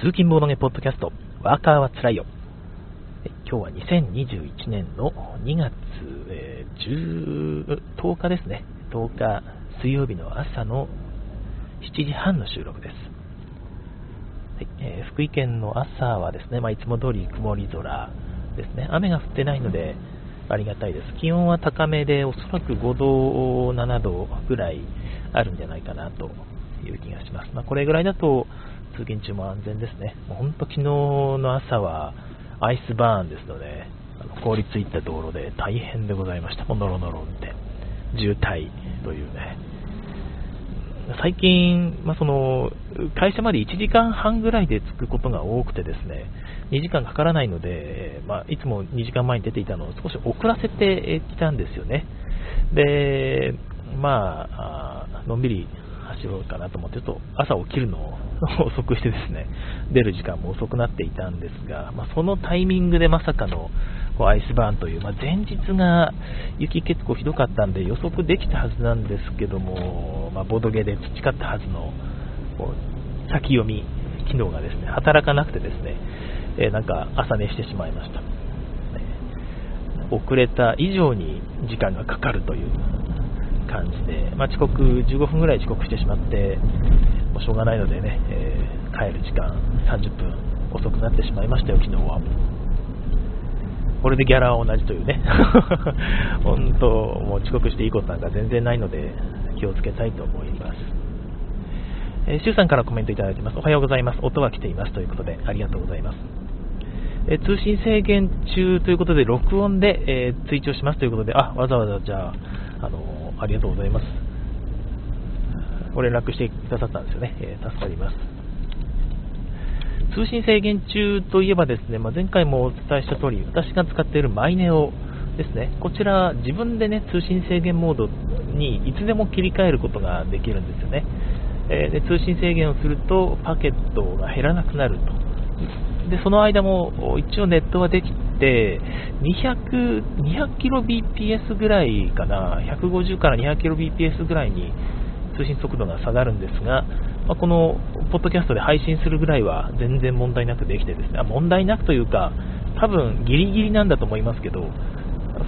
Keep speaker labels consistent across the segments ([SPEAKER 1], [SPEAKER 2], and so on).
[SPEAKER 1] 通勤ボードゲポッドキャスト、ワーカーはつらいよ。今日は2021年の2月、えー、10, 10日ですね。10日水曜日の朝の7時半の収録です。はいえー、福井県の朝はですね、まあ、いつも通り曇り空ですね。雨が降ってないのでありがたいです。気温は高めで、おそらく5度、7度ぐらいあるんじゃないかなという気がします。まあ、これぐらいだと通勤中も安全ですね。もう本当昨日の朝はアイスバーンですので、あの凍りついた道路で大変でございました。もうノロノロ運転。渋滞というね。最近、まあ、その会社まで1時間半ぐらいで着くことが多くてですね、2時間かからないので、まあ、いつも2時間前に出ていたのを少し遅らせてきたんですよね。で、まあ、のんびり走ろうかなと思って、ちょっと朝起きるのを 遅くしてですね、出る時間も遅くなっていたんですが、まあ、そのタイミングでまさかのこうアイスバーンという、まあ、前日が雪結構ひどかったんで予測できたはずなんですけども、まあ、ボドゲで培ったはずのこう先読み機能がですね、働かなくてですね、えー、なんか朝寝してしまいました。遅れた以上に時間がかかるという感じで、まあ、遅刻、15分ぐらい遅刻してしまって、もうしょうがないのでね、えー、帰る時間30分遅くなってしまいましたよ、昨日は。これでギャラは同じというね、本当、もう遅刻していいことなんか全然ないので、気をつけたいと思います。えー、シュウさんからコメントいただいてます。おはようございます。音は来ていますということで、ありがとうございます。えー、通信制限中ということで、録音で、えー、追徴しますということで、あ、わざわざじゃあ、ありがとうございます。ご連絡してくださったんですよね。えー、助かります。通信制限中といえばですね、まあ、前回もお伝えした通り、私が使っているマイネオですね、こちら自分でね、通信制限モードにいつでも切り替えることができるんですよね。えー、で通信制限をするとパケットが減らなくなると。で、その間も一応ネットはできて、200, 200kbps ぐらいかな、150から 200kbps ぐらいに通信速度が下がるんですが、まあ、このポッドキャストで配信するぐらいは全然問題なくできてですね、あ問題なくというか、多分ギリギリなんだと思いますけど、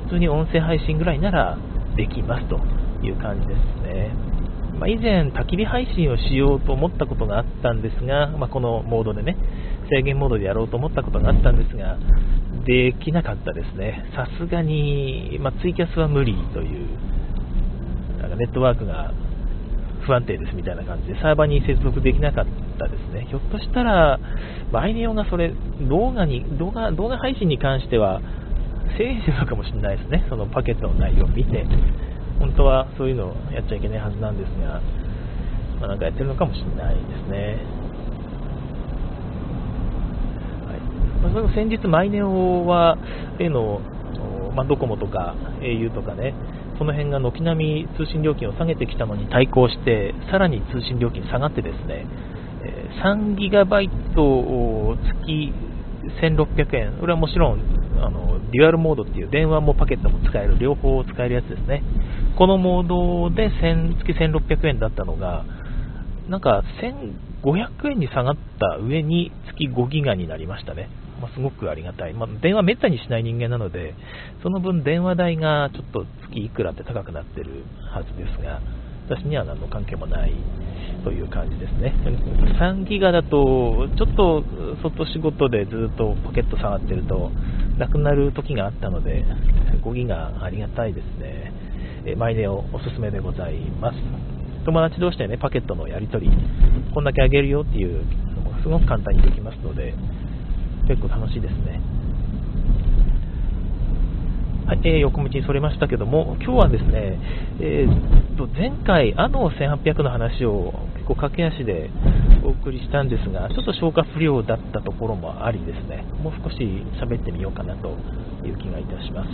[SPEAKER 1] 普通に音声配信ぐらいならできますという感じですね。まあ、以前、焚き火配信をしようと思ったことがあったんですが、まあ、このモードでね、制限モードでやろうと思ったことがあったんですが、できなかったですね。さすがに、まあ、ツイキャスは無理という、なんかネットワークが不安定ですみたいな感じで、サーバーに接続できなかったですね。ひょっとしたら、バイネオがそれ、動画に、動画、動画配信に関しては、制限してるのかもしれないですね。そのパケットの内容を見て。本当はそういうのをやっちゃいけないはずなんですが、まあ、なんかやってるのかもしれないですね。はいまあ、その先日、マイネオは、例の、まあ、ドコモとか au とかね、その辺が軒並み通信料金を下げてきたのに対抗して、さらに通信料金下がってですね、3ギガバイトを月1600円、これはもちろんあのデュアルモードっていう電話もパケットも使える、両方使えるやつですね。このモードで月1600円だったのが、なんか1500円に下がった上に月5ギガになりましたね。まあ、すごくありがたい、まあ、電話めったにしない人間なので、その分電話代がちょっと月いくらって高くなってるはずですが、私には何の関係もないという感じですね。3ギガだと、ちょっと外仕事でずっとポケット下がってると、なくなる時があったので、5ギガありがたいですね。えマイネオおすすめでございます。友達同士でね、パケットのやり取り、こんだけあげるよっていうのもすごく簡単にできますので、結構楽しいですね。はい、えー、横道にそれましたけども、今日はですね、えー、と前回、あの1800の話を結構駆け足でお送りしたんですが、ちょっと消化不良だったところもありですね、もう少し喋ってみようかなという気がいたします。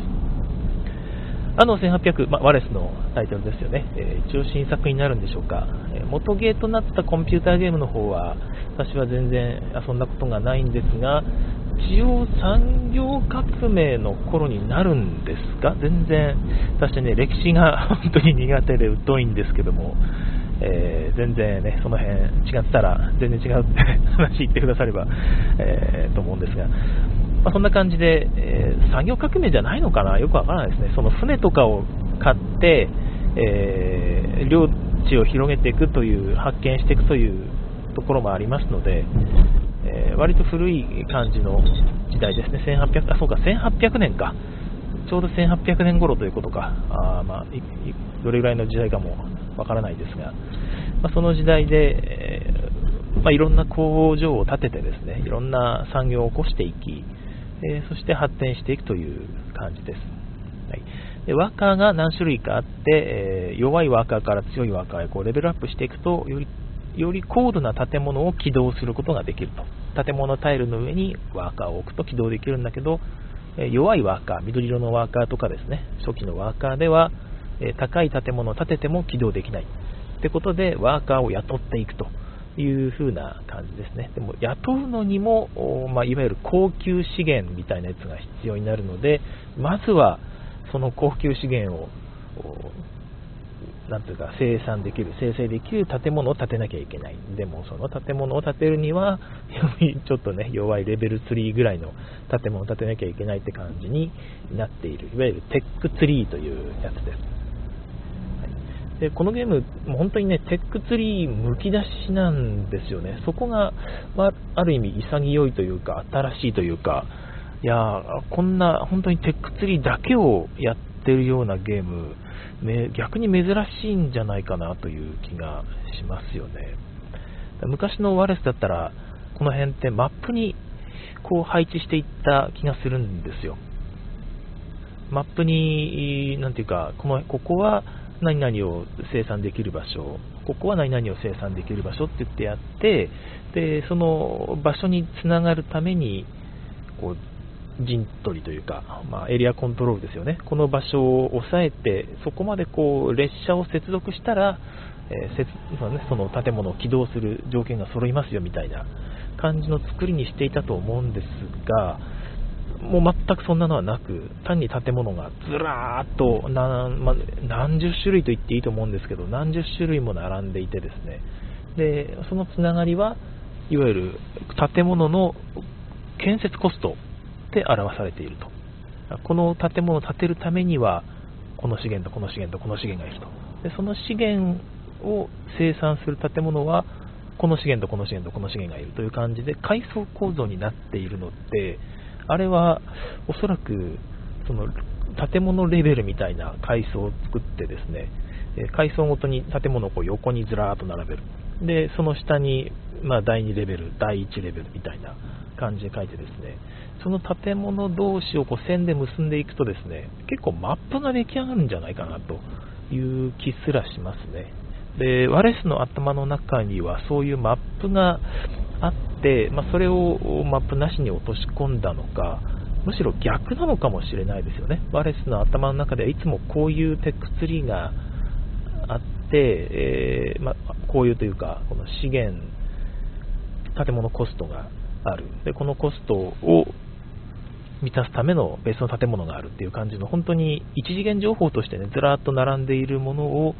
[SPEAKER 1] あの1800、まあ、ワレスのタイトルですよね、えー、一応新作になるんでしょうか、えー、元ゲーとなったコンピューターゲームの方は、私は全然遊んだことがないんですが、一応産業革命の頃になるんですか全然、私ね、歴史が 本当に苦手で疎いんですけども、え全然ね、その辺違ったら、全然違うって 話言ってくだされば、えー、と思うんですが、まあ、そんな感じで、えー、産業革命じゃないのかな、よくわからないですね。その船とかを買って、えー、領地を広げていくという、発見していくというところもありますので、え割と古い感じの時代ですね、1800, あそうか1800年か、ちょうど1800年頃ということか、あまあ、どれぐらいの時代かもわからないですが、まあ、その時代で、えー、まあ、いろんな工場を建ててですね、いろんな産業を起こしていき、えー、そして発展していくという感じです。はい、でワーカーが何種類かあって、えー、弱いワーカーから強いワーカーへこうレベルアップしていくと、よりより高度な建物を起動することができると。建物タイルの上にワーカーを置くと起動できるんだけど、弱いワーカー、緑色のワーカーとかですね、初期のワーカーでは、高い建物を建てても起動できない。ってことで、ワーカーを雇っていくという風な感じですね。でも、雇うのにも、まあ、いわゆる高級資源みたいなやつが必要になるので、まずは、その高級資源をなんていうか、生産できる、生成できる建物を建てなきゃいけない。でも、その建物を建てるには、ちょっとね、弱いレベル3ぐらいの建物を建てなきゃいけないって感じになっている。いわゆるテックツリーというやつです。はい、でこのゲーム、本当にね、テックツリーむき出しなんですよね。そこが、まあ、ある意味潔いというか、新しいというか、いやこんな本当にテックツリーだけをやってるようなゲーム、逆に珍しいんじゃないかなという気がしますよね。昔のワレスだったら、この辺ってマップにこう配置していった気がするんですよ。マップに、なんていうか、このここは何々を生産できる場所、ここは何々を生産できる場所って言ってやって、でその場所につながるためにこう陣取りというか、まあ、エリアコントロールですよね、この場所を押さえて、そこまでこう列車を接続したら、えー接ね、その建物を起動する条件が揃いますよみたいな感じの作りにしていたと思うんですが、もう全くそんなのはなく、単に建物がずらーっと何,、ま何十種類と言っていいと思うんですけど、何十種類も並んでいてですね、でそのつながりはいわゆる建物の建設コストって表されていると。この建物を建てるためには、この資源とこの資源とこの資源がいると。でその資源を生産する建物は、この資源とこの資源とこの資源がいるという感じで階層構造になっているので、あれはおそらくその建物レベルみたいな階層を作ってですね、階層ごとに建物をこう横にずらーっと並べる。で、その下に、まあ、第2レベル、第1レベルみたいな感じで書いてですね、その建物同士をこう線で結んでいくとですね、結構マップが出来上がるんじゃないかなという気すらしますね。で、ワレスの頭の中にはそういうマップがあって、まあ、それをマップなしに落とし込んだのか、むしろ逆なのかもしれないですよね。ワレスの頭の中ではいつもこういうテックツリーがあって、えー、まあ、こういうというか、この資源、建物コストがある。で、このコストを満たすための別の建物があるっていう感じの、本当に一次元情報としてね、ずらーっと並んでいるものを、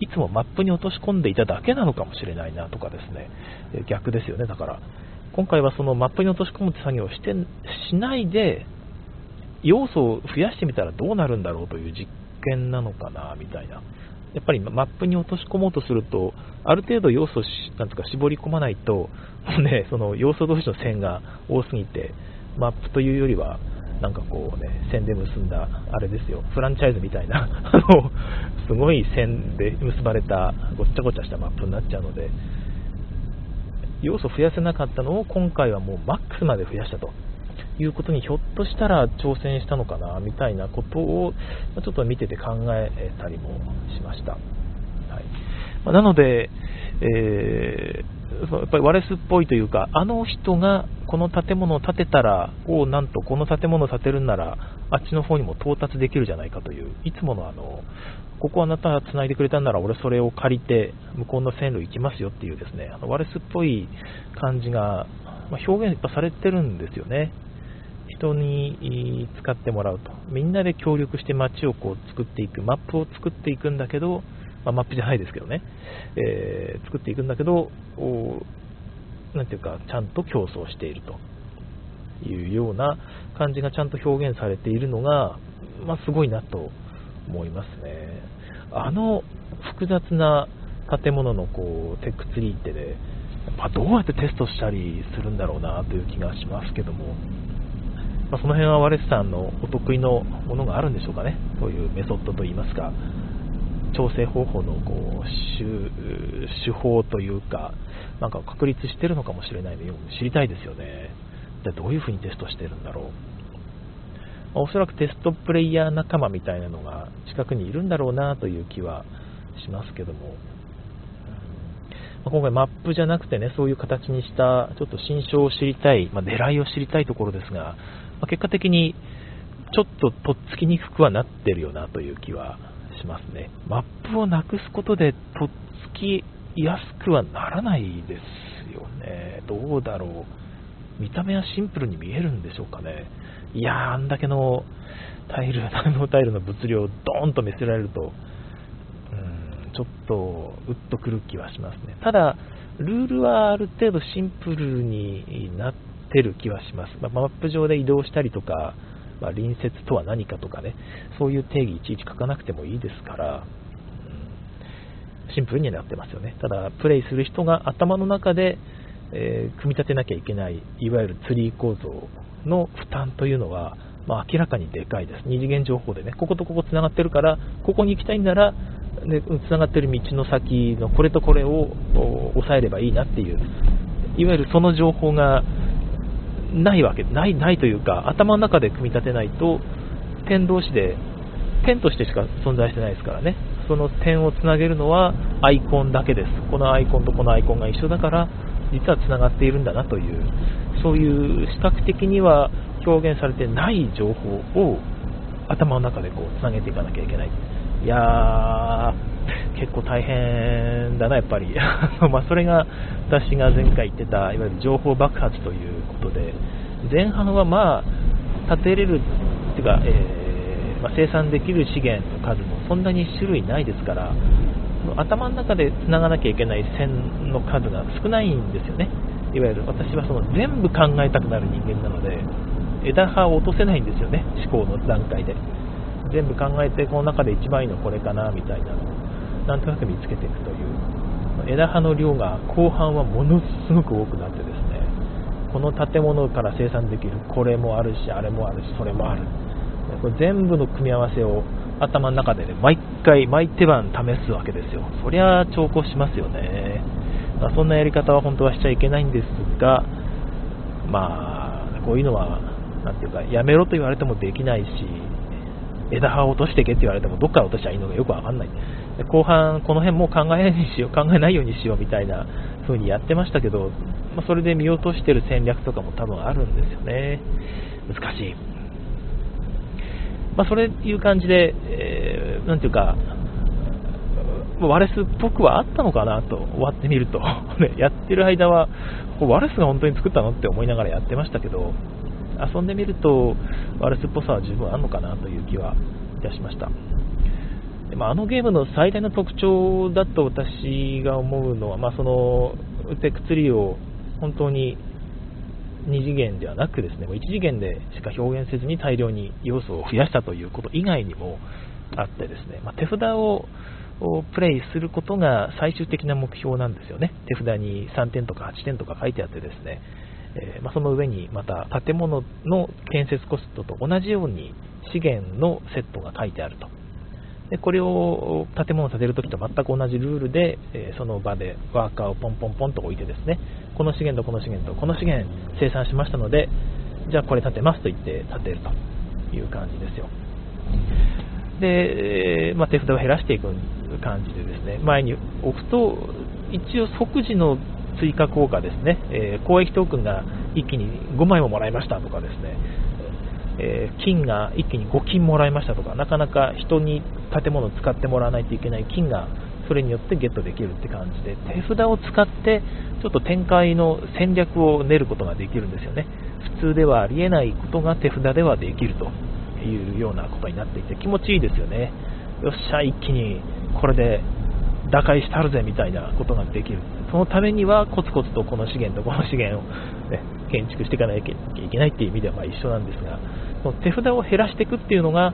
[SPEAKER 1] いつもマップに落とし込んでいただけなのかもしれないなとかですね、逆ですよね、だから、今回はそのマップに落とし込むって作業をしてしないで、要素を増やしてみたらどうなるんだろうという実験なのかな、みたいな。やっぱりマップに落とし込もうとすると、ある程度要素をなんとか絞り込まないと、もうね、その要素同士の線が多すぎて、マップというよりは、なんかこうね、線で結んだ、あれですよ、フランチャイズみたいな、あの、すごい線で結ばれた、ごっちゃごちゃしたマップになっちゃうので、要素増やせなかったのを今回はもうマックスまで増やしたと。いうことにひょっとしたら挑戦したのかなみたいなことをちょっと見てて考えたりもしました。はい。まなので、えー、やっぱりワレスっぽいというか、あの人がこの建物を建てたら、おなんとこの建物を建てるんなら、あっちの方にも到達できるじゃないかという、いつものあの、ここあなたが繋いでくれたんなら俺それを借りて向こうの線路行きますよっていうですね、あのワレスっぽい感じが、ま、表現されてるんですよね。人に使ってもらうと。みんなで協力して街をこう作っていく、マップを作っていくんだけど、まあ、マップじゃないですけどね、えー、作っていくんだけど、なんていうか、ちゃんと競争していると。いうような感じがちゃんと表現されているのが、まあ、すごいなと思いますね。あの複雑な建物のこうテックツリーってね、まあ、どうやってテストしたりするんだろうなという気がしますけども、まあ、その辺はワレスさんのお得意のものがあるんでしょうかね、というメソッドといいますか、調整方法のこう手法というか、なんか確立してるのかもしれないので、知りたいですよね。でどういうふうにテストしてるんだろう。ま、おそらくテストプレイヤー仲間みたいなのが近くにいるんだろうなという気はしますけども、ま、今回マップじゃなくてね、そういう形にしたちょっと心象を知りたい、まあ、狙いを知りたいところですが、ま結果的にちょっととっつきにくくはなってるよなという気はしますね。マップをなくすことでとっつきやすくはならないですよね。どうだろう。見た目はシンプルに見えるんでしょうかね。いやー、あんだけのタイル、ナノタイルの物量をドーンと見せられると、うん、ちょっとうっとくる気はしますね。ただ、ルールはある程度シンプルになってる気はします。まあ、マップ上で移動したりとか、まあ、隣接とは何かとかね、そういう定義いちいち書かなくてもいいですから、シンプルになってますよね。ただ、プレイする人が頭の中で、えー、組み立てなきゃいけない、いわゆるツリー構造の負担というのは、まあ、明らかにでかいです。二次元情報でね、こことここつながってるから、ここに行きたいんなら、ね、つながってる道の先のこれとこれを抑えればいいなっていう、いわゆるその情報がないわけない、ないというか、頭の中で組み立てないと、点同士で、点としてしか存在してないですからね、その点をつなげるのはアイコンだけです。このアイコンとこのアイコンが一緒だから、実はつながっているんだなという、そういう視覚的には表現されてない情報を頭の中でこうつなげていかなきゃいけない。いやー、結構大変だな、やっぱり。まそれが私が前回言ってた、いわゆる情報爆発ということで、前半はまあ、立てれる、っていうか、えー、まあ、生産できる資源の数もそんなに種類ないですから、頭の中で繋がなきゃいけない線の数が少ないんですよね。いわゆる私はその全部考えたくなる人間なので、枝葉を落とせないんですよね、思考の段階で。全部考えて、この中で一番いいのこれかな、みたいな、なんとなく見つけていくという。枝葉の量が後半はものすごく多くなってですね、この建物から生産できるこれもあるし、あれもあるし、それもある。これ全部の組み合わせを頭の中でね、毎回、毎手番試すわけですよ。そりゃ重宝しますよね。ま、そんなやり方は本当はしちゃいけないんですが、まあ、こういうのは、なんていうか、やめろと言われてもできないし、枝葉を落としてけって言われても、どっから落としちゃいいのかよくわかんない。後半、この辺もう考えないようにしよう、考えないようにしようみたいな風にやってましたけど、まあ、それで見落としてる戦略とかも多分あるんですよね。難しい。まあ、それいう感じで、えー、ていうか、ワレスっぽくはあったのかなと、終わってみると、やってる間は、ワレスが本当に作ったのって思いながらやってましたけど、遊んでみると、ワレスっぽさは十分あるのかなという気はいたしました。でまあ、あのゲームの最大の特徴だと私が思うのは、まあ、そのテックツリーを本当に2次元ではなくですね、1次元でしか表現せずに大量に要素を増やしたということ以外にもあってですね、まあ、手札をプレイすることが最終的な目標なんですよね。手札に3点とか8点とか書いてあってですね、えー、まあ、その上にまた建物の建設コストと同じように資源のセットが書いてあると。でこれを建物を建てるときと全く同じルールで、えー、その場でワーカーをポンポンポンと置いてですね、この資源とこの資源とこの資源生産しましたので、じゃあこれ建てますと言って建てるという感じですよ。で、まあ、手札を減らしていく感じでですね、前に置くと、一応即時の追加効果ですね、えー、公益トークンが一気に5枚ももらいましたとかですね、えー、金が一気に5金もらいましたとか、なかなか人に建物を使ってもらわないといけない金がそれによってゲットできるって感じで、手札を使ってちょっと展開の戦略を練ることができるんですよね。普通ではありえないことが手札ではできるというようなことになっていて気持ちいいですよね。よっしゃ、一気にこれで打開したるぜみたいなことができる。そのためにはコツコツとこの資源とこの資源を、ね、建築していかなきゃいけないっていう意味ではま一緒なんですが、その手札を減らしていくっていうのが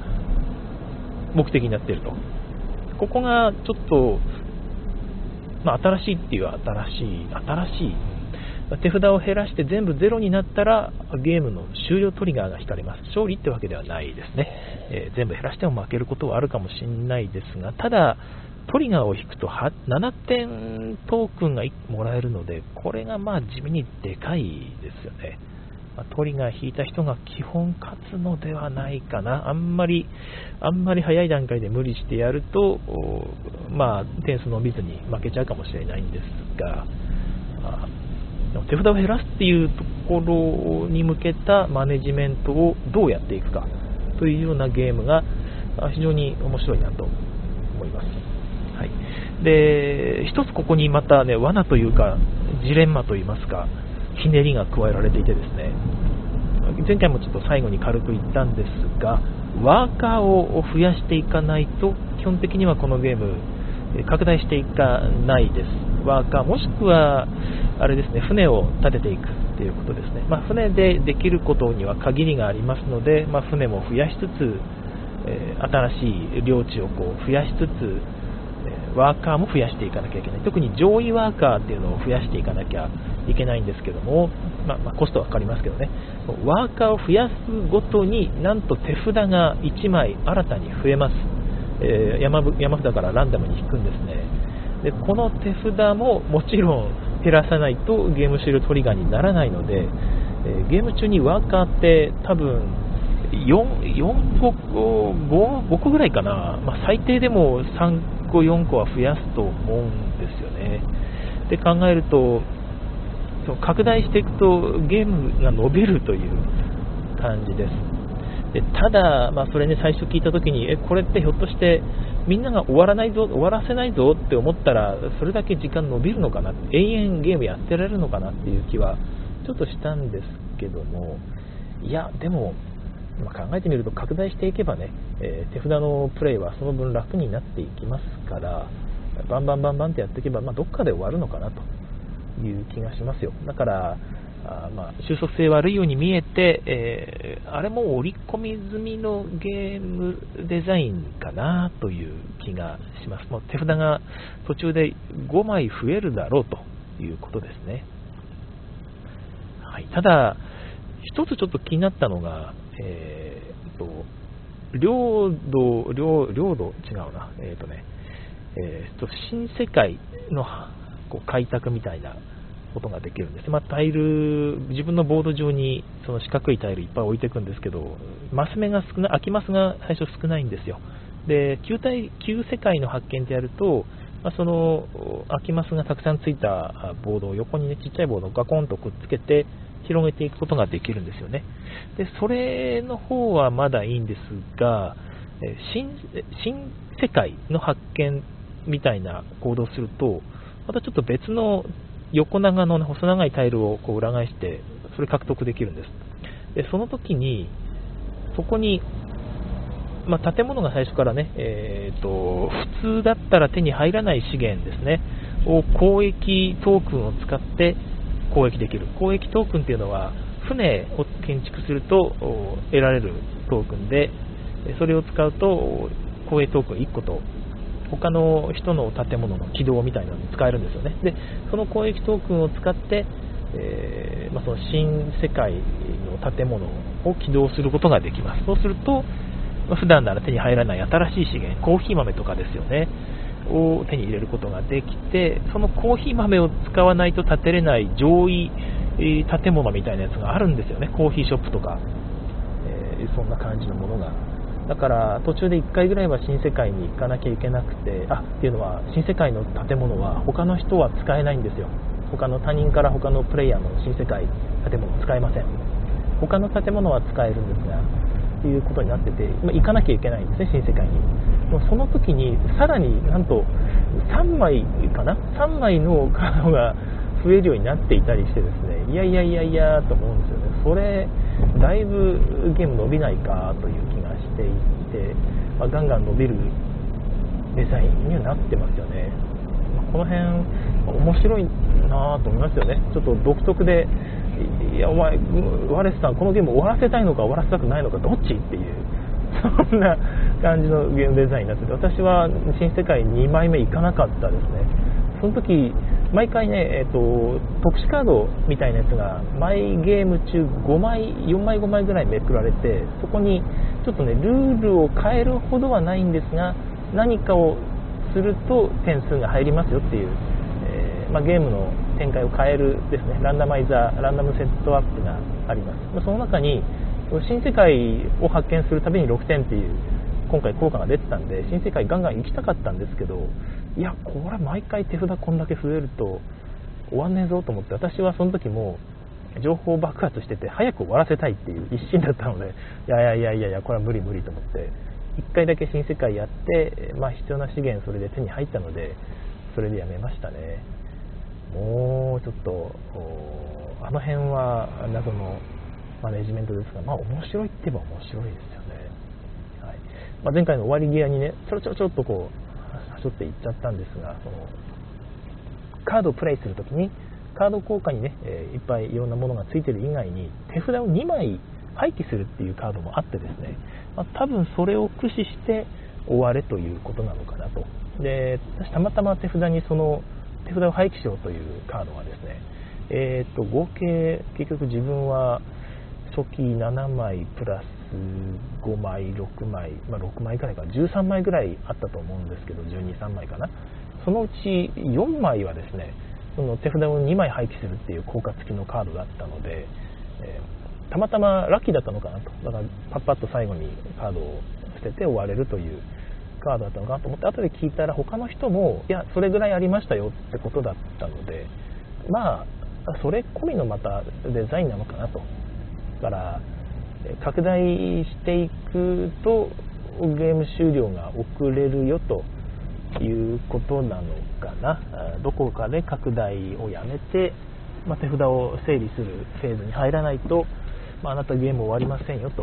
[SPEAKER 1] 目的になっていると。ここがちょっと、まあ、新しいっていう新しい、新しい、手札を減らして全部ゼロになったらゲームの終了トリガーが引かれます。勝利ってわけではないですね。えー、全部減らしても負けることはあるかもしれないですが、ただ、トリガーを引くと7点トークンがもらえるので、これがまあ地味にでかいですよね。まトリガー引いた人が基本勝つのではないかな。あんまり、あんまり早い段階で無理してやると、まあ、点数伸びずに負けちゃうかもしれないんですが、ま、手札を減らすっていうところに向けたマネジメントをどうやっていくかというようなゲームが非常に面白いなと思います。で一つここにまた、ね、罠というかジレンマといいますかひねりが加えられていてですね。前回もちょっと最後に軽く言ったんですがワーカーを増やしていかないと基本的にはこのゲーム拡大していかないです。ワーカーもしくはあれですね船を建てていくということですね、まあ、船でできることには限りがありますので、まあ、船も増やしつつ、え、新しい領地をこう増やしつつワーカーも増やしていかなきゃいけない。特に上位ワーカーっていうのを増やしていかなきゃいけないんですけども、まあ、まあ、コストはかかりますけどね、ワーカーを増やすごとになんと手札が1枚新たに増えます。えー、山山札からランダムに引くんですね。で、この手札ももちろん減らさないとゲーム終了トリガーにならないので、え、ゲーム中にワーカーって多分4、4個、5, 5個ぐらいかな、まあ、最低でも3個、4個は増やすと思うんですよね。で考えると、その拡大していくとゲームが伸びるという感じです。でただ、まあ、それね、最初聞いたときに、え、これってひょっとしてみんなが終わらないぞ、終わらせないぞって思ったら、それだけ時間伸びるのかな、永遠ゲームやってられるのかなっていう気はちょっとしたんですけども、いや、でも、まあ、考えてみると拡大していけばね、えー、手札のプレイはその分楽になっていきますからバンバンバンバンってやっていけば、まあ、どっかで終わるのかなという気がしますよだからあまあ、収束性悪いように見えて、えー、あれも織り込み済みのゲームデザインかなという気がします。もう手札が途中で5枚増えるだろうということですね。はい、ただ、一つちょっと気になったのが、えー、と、領土、領領土、違うな、えっ、ー、とね、えーと、新世界のこう開拓みたいなことができるんです。まあ、タイル、自分のボード上にその四角いタイルいっぱい置いていくんですけど、マス目が少ない、空きマスが最初少ないんですよ。で、旧体旧世界の発見でやると、まあ、その空きマスがたくさんついたボードを横にね、ちっちゃいボードをガコンとくっつけて、広げていくことができるんですよね。で、それの方はまだいいんですが、新新世界の発見みたいな行動をすると、またちょっと別の横長の細長いタイルをこう裏返して、それ獲得できるんです。で、その時に、そこに、まあ、建物が最初からね、えーと、普通だったら手に入らない資源ですね、を交易トークンを使って交易できる。交易トークンっていうのは、船を建築すると得られるトークンで、それを使うと交易トークン1個と他の人の建物の起動みたいなのに使えるんですよね。で、その交易トークンを使って、えー、まあ、その新世界の建物を起動することができます。そうすると、まあ、普段なら手に入らない新しい資源、コーヒー豆とかですよね。を手に入れることができて、そのコーヒー豆を使わないと建てれない上位建物みたいなやつがあるんですよね、コーヒーショップとか、えー、そんな感じのものが。だから途中で1回ぐらいは新世界に行かなきゃいけなくて、あっていうのは、新世界の建物は他の人は使えないんですよ。他の他人から他のプレイヤーの新世界建物使えません。他の建物は使えるんですが、ということになってて、まあ、行かなきゃいけないんですね、新世界に。その時にさらになんと3枚かな？3枚のカードが 増えるようになっていたりしてですねいやいやいやいやと思うんですよねそれだいぶゲーム伸びないかという気ていて、まあ、ガンガン伸びるデザインにはなってますよね。この辺面白いなと思いますよね。ちょっと独特でいやお前ワレスさんこのゲーム終わらせたいのか終わらせたくないのかどっち？っていうそんな感じのゲームデザインになってて私は新世界2枚目いかなかったですね。その時毎回ね、えーと、特殊カードみたいなやつが毎ゲーム中5枚4枚5枚ぐらいめくられてそこにちょっとねルールを変えるほどはないんですが何かをすると点数が入りますよっていう、えー、まあ、ゲームの展開を変えるですねランダマイザーランダムセットアップがあります、ま、その中に新世界を発見するたびに6点っていう今回効果が出てたんで新世界ガンガン行きたかったんですけどいやこれ毎回手札こんだけ増えると終わんねえぞと思って私はその時も情報爆発してて早く終わらせたいっていう一心だったのでいやいやいやいやこれは無理無理と思って1回だけ新世界やって、まあ、必要な資源それで手に入ったのでそれでやめましたね。もうちょっとあの辺は謎のマネジメントですが、まあ面白いって言えば面白いですよね、はい。まあ、前回の終わり際にねちょろちょろちょっとこうはしょっていっちゃったんですがそのカードをプレイするときにカード効果にね、え、いっぱいいろんなものがついてる以外に手札を2枚廃棄するっていうカードもあってですね、まあ、多分それを駆使して終われということなのかなと。で私たまたま手札にその手札を廃棄しようというカードがですねえー、と合計結局自分は初期7枚プラス5枚6枚、まあ、6枚ぐらいか13枚ぐらいあったと思うんですけど123枚かな。そのうち4枚はですねその手札を2枚廃棄するっていう効果付きのカードだったので、えー、たまたまラッキーだったのかなと。だからパッパッと最後にカードを捨てて終われるというカードだったのかなと思って後で聞いたら他の人もいやそれぐらいありましたよってことだったのでまあそれ込みのまたデザインなのかなと。だから拡大していくとゲーム終了が遅れるよということなのかな。どこかで拡大をやめて、まあ、手札を整理するフェーズに入らないと、まあ、あなたゲーム終わりませんよと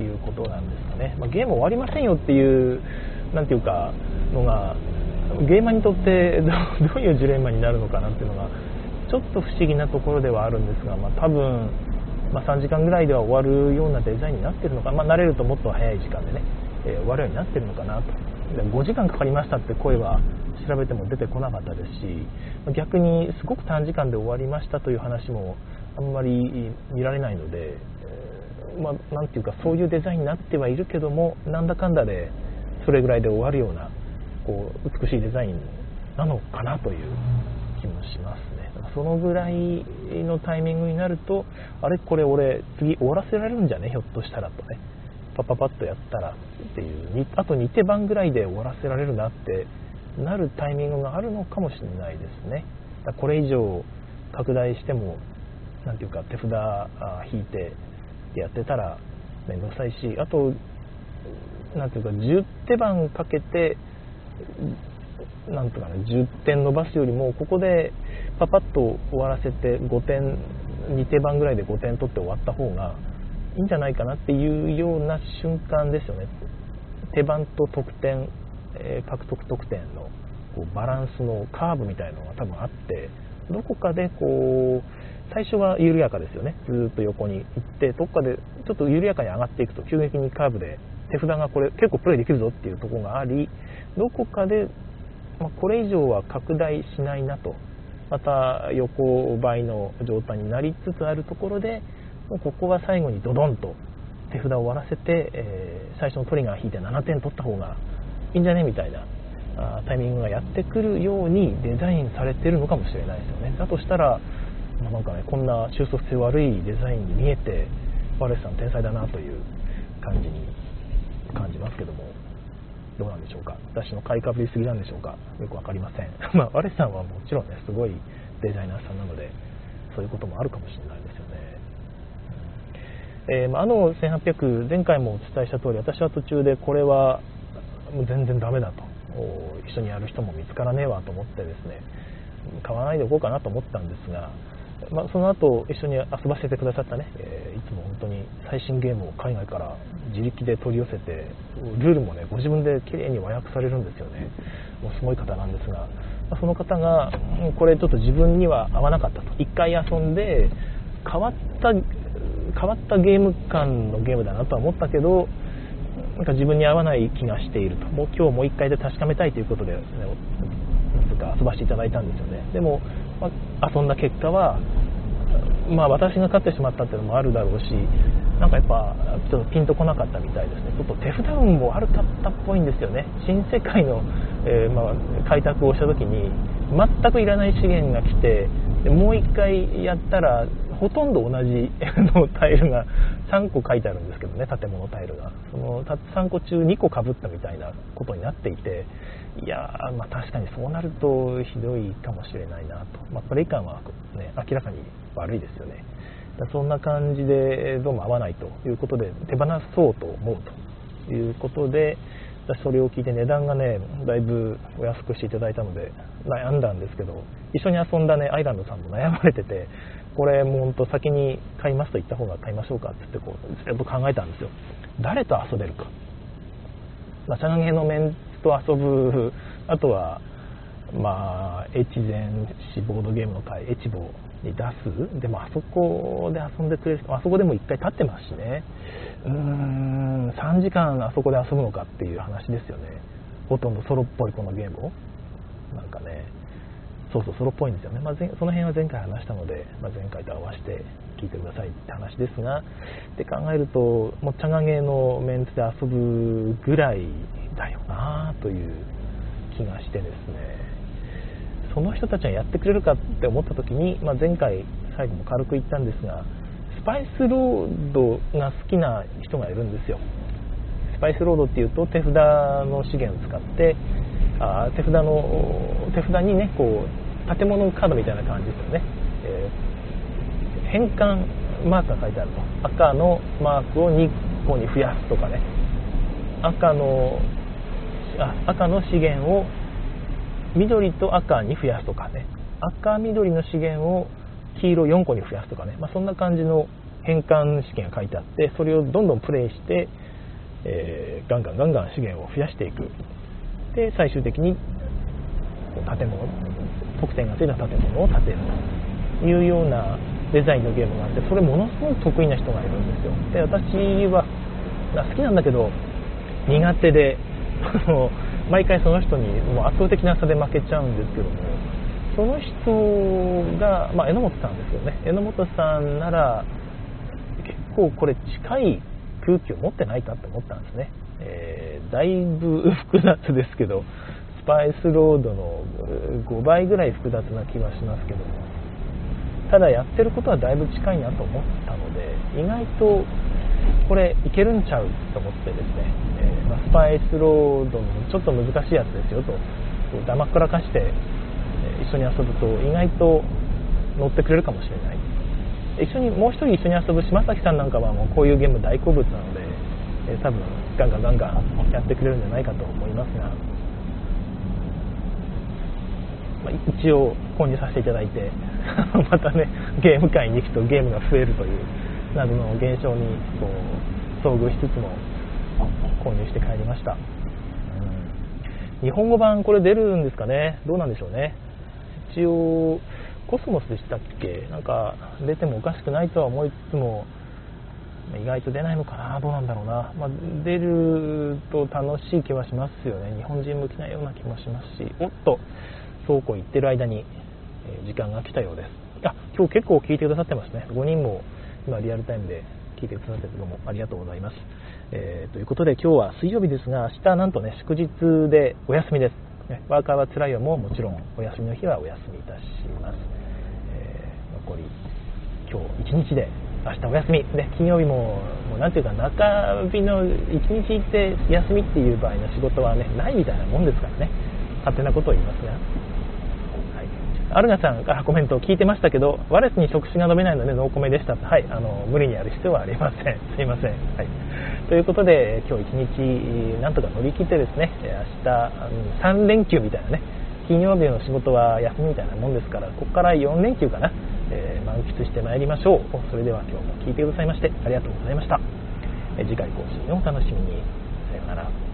[SPEAKER 1] いうことなんですかね、まあ、ゲーム終わりませんよっていう何ていうかのがゲーマーにとって どういうジレンマになるのかなっていうのがちょっと不思議なところではあるんですが、まあ、多分まあ、3時間ぐらいでは終わるようなデザインになってるのか、まあ、慣れるともっと早い時間でね、えー、終わるようになってるのかなと。5時間かかりましたって声は調べても出てこなかったですし逆にすごく短時間で終わりましたという話もあんまり見られないので、えー、まあ、なんていうかそういうデザインになってはいるけどもなんだかんだでそれぐらいで終わるようなこう美しいデザインなのかなという気もしますね。そのぐらいのタイミングになるとあれこれ俺次終わらせられるんじゃね？ひょっとしたらとねパパパッとやったらっていうあと2手番ぐらいで終わらせられるなってなるタイミングがあるのかもしれないですね。だこれ以上拡大しても何ていうか手札引いてやってたら面倒くさいしあと何ていうか10手番かけてなんとかね10点伸ばすよりもここでパパッと終わらせて5点2手番ぐらいで5点取って終わった方がいいんじゃないかなっていうような瞬間ですよね。手番と得点、えー、獲得得点のこうバランスのカーブみたいなのが多分あってどこかでこう最初は緩やかですよね。ずっと横に行ってどこかでちょっと緩やかに上がっていくと急激にカーブで手札がこれ結構プレイできるぞっていうところがありどこかで、まこれ以上は拡大しないなと。また横ばいの状態になりつつあるところでもうここは最後にドドンと手札を終わらせて、えー、最初のトリガー引いて7点取った方がいいんじゃねみたいなあタイミングがやってくるようにデザインされてるのかもしれないですよね。だとしたら、まあ、なんかねこんな収束性悪いデザインに見えてワレスさん天才だなという感じに感じますけどもどうなんでしょうか？私の買いかぶりすぎなんでしょうか？よく分かりません。まあワレスさんはもちろんねすごいデザイナーさんなのでそういうこともあるかもしれないですよね、えー、あ、の1800前回もお伝えした通り私は途中でこれはもう全然ダメだと。一緒にやる人も見つからねえわと思ってですね。買わないでおこうかなと思ったんですがまあ、その後一緒に遊ばせてくださったね、えー、いつも本当に最新ゲームを海外から自力で取り寄せてルールもねご自分で綺麗に和訳されるんですよね。もうすごい方なんですがまその方がこれちょっと自分には合わなかったと。1回遊んで変わった変わったゲーム感のゲームだなとは思ったけどなんか自分に合わない気がしていると。もう今日もう1回で確かめたいということで、ね、か遊ばせていただいたんですよね。でも、まあ、遊んだ結果はまあ私が勝ってしまったっていうのもあるだろうしなんかやっぱちょっとピンとこなかったみたいですね。ちょっと手札運も悪かったっぽいんですよね。新世界の、えー、まあ、開拓をした時に全くいらない資源が来てでもう1回やったらほとんど同じ のタイルが3個書いてあるんですけどね建物タイルが。その3個中2個かぶったみたいなことになっていていやまあ、確かにそうなるとひどいかもしれないなと、まあ、プレイ感は、ね、明らかに悪いですよね。そんな感じでどうも合わないということで手放そうと思うということで私それを聞いて値段がねだいぶお安くしていただいたので悩んだんですけど一緒に遊んだねアイランドさんも悩まれててこれもうほんと先に買いますと言った方が買いましょうかってってこうずっと考えたんですよ。誰と遊べるか、まあ、チャンゲのメンツと遊ぶあとはまあ越前市ボードゲームの会エチボに出す。でもあそこで遊んでくれる人あそこでも1回立ってますしね。うーん3時間あそこで遊ぶのかっていう話ですよね。ほとんどソロっぽいこのゲームを。なんかねそうそうソロっぽいんですよね、まあ、その辺は前回話したので、まあ、前回と合わせて聞いてくださいって話ですがで考えるともう茶がげのメンツで遊ぶぐらいだよなという気がしてですね。その人たちがやってくれるかって思った時に、まあ、前回最後も軽く言ったんですがスパイスロードが好きな人がいるんですよ。スパイスロードっていうと手札の資源を使ってあ手札の手札にねこう建物カードみたいな感じですよね、えー、変換マークが書いてあると。赤のマークを2個に増やすとかね。赤のあ赤の資源を緑と赤に増やすとかね。赤緑の資源を黄色4個に増やすとかね、まあ、そんな感じの変換資源が書いてあってそれをどんどんプレイして、えー、ガンガンガンガン資源を増やしていく。で最終的に建物得点がついた建物を建てるというようなデザインのゲームがあってそれものすごく得意な人がいるんですよ。で私は好きなんだけど苦手で 毎回その人にもう圧倒的な差で負けちゃうんですけどもその人が、まあ、榎本さんですよね。榎本さんなら結構これ近い空気を持ってないかって思ったんですね、えー、だいぶ複雑ですけどスパイスロードの5倍ぐらい複雑な気はしますけども。ただやってることはだいぶ近いなと思ったので意外とこれいけるんちゃうと思ってですね、えー、ま、スパイスロードのちょっと難しいやつですよとだまくらかして、え一緒に遊ぶと意外と乗ってくれるかもしれない。一緒にもう一人一緒に遊ぶ島崎さんなんかはもうこういうゲーム大好物なので、えー、多分ガンガンガンガンやってくれるんじゃないかと思いますが、まあ、一応購入させていただいて またねゲーム界に行くとゲームが増えるというなどの現象にこう遭遇しつつも購入して帰りました、うん、日本語版これ出るんですかね？どうなんでしょうね？一応コスモスでしたっけ？なんか出てもおかしくないとは思いつつも意外と出ないのかなどうなんだろうな、まあ、出ると楽しい気はしますよね日本人向きなような気もしますしおっと倉庫行ってる間に時間が来たようですあ今日結構聞いてくださってますね5人も今リアルタイムで聞いてくださってどうもありがとうございます。えー、ということで今日は水曜日ですが、明日なんとね、祝日でお休みです。ね、ワーカーはつらいよももちろんお休みの日はお休みいたします。えー、残り今日1日で明日お休み、ね、金曜日ももうなていうか中日の1日行って休みっていう場合の仕事はねないみたいなもんですからね勝手なことを言いますがはいアルガさんからコメントを聞いてましたけど、ワレスに触手が飲めないのでノーコメでした。はい、あの、無理にやる必要はありません。すいません。はい。ということで、今日一日、なんとか乗り切ってですね、明日、3連休みたいなね、金曜日の仕事は休みみたいなもんですから、ここから4連休かな、えー、満喫してまいりましょう。それでは今日も聴いてくださいまして、ありがとうございました。次回更新をお楽しみに。さようなら。